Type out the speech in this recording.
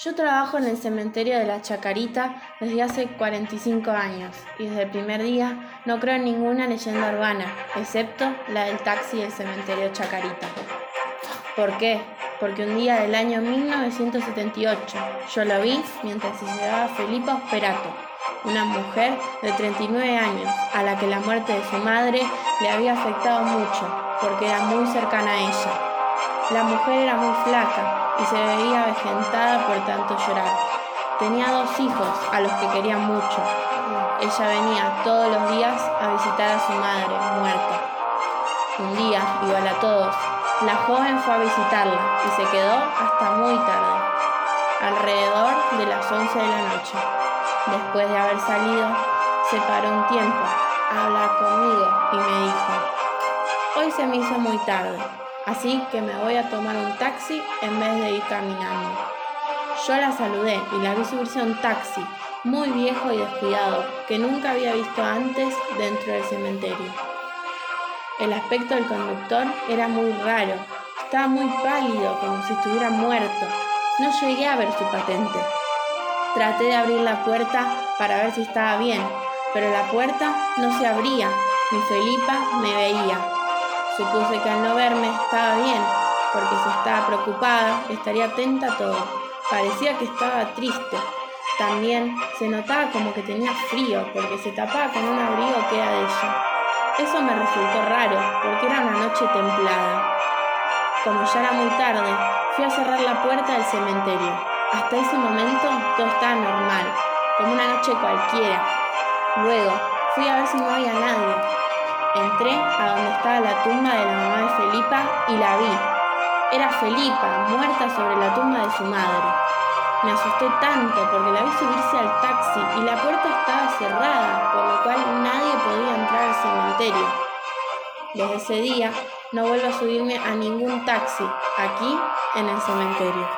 Yo trabajo en el cementerio de la Chacarita desde hace 45 años y desde el primer día no creo en ninguna leyenda urbana, excepto la del taxi del cementerio Chacarita. ¿Por qué? Porque un día del año 1978 yo lo vi mientras se llevaba Felipa Osperato, una mujer de 39 años a la que la muerte de su madre le había afectado mucho porque era muy cercana a ella. La mujer era muy flaca y se veía avejentada por tanto llorar. Tenía dos hijos a los que quería mucho. Ella venía todos los días a visitar a su madre muerta. Un día, igual a todos, la joven fue a visitarla y se quedó hasta muy tarde, alrededor de las 11 de la noche. Después de haber salido, se paró un tiempo a hablar conmigo y me dijo, Hoy se me hizo muy tarde, así que me voy a tomar un taxi en vez de ir caminando. Yo la saludé y la vi subirse a un taxi, muy viejo y descuidado, que nunca había visto antes dentro del cementerio. El aspecto del conductor era muy raro, estaba muy pálido, como si estuviera muerto. No llegué a ver su patente. Traté de abrir la puerta para ver si estaba bien, pero la puerta no se abría, ni Felipa me veía. Supuse que al no verme estaba bien, porque si estaba preocupada estaría atenta a todo. Parecía que estaba triste. También se notaba como que tenía frío, porque se tapaba con un abrigo que era de ella. Eso me resultó raro, porque era una noche templada. Como ya era muy tarde, fui a cerrar la puerta del cementerio. Hasta ese momento todo estaba normal, como una noche cualquiera. Luego fui a ver si no había nadie, Entré a donde estaba la tumba de la mamá de Felipa y la vi. Era Felipa, muerta sobre la tumba de su madre. Me asusté tanto porque la vi subirse al taxi y la puerta estaba cerrada, por lo cual nadie podía entrar al cementerio. Desde ese día no vuelvo a subirme a ningún taxi aquí en el cementerio.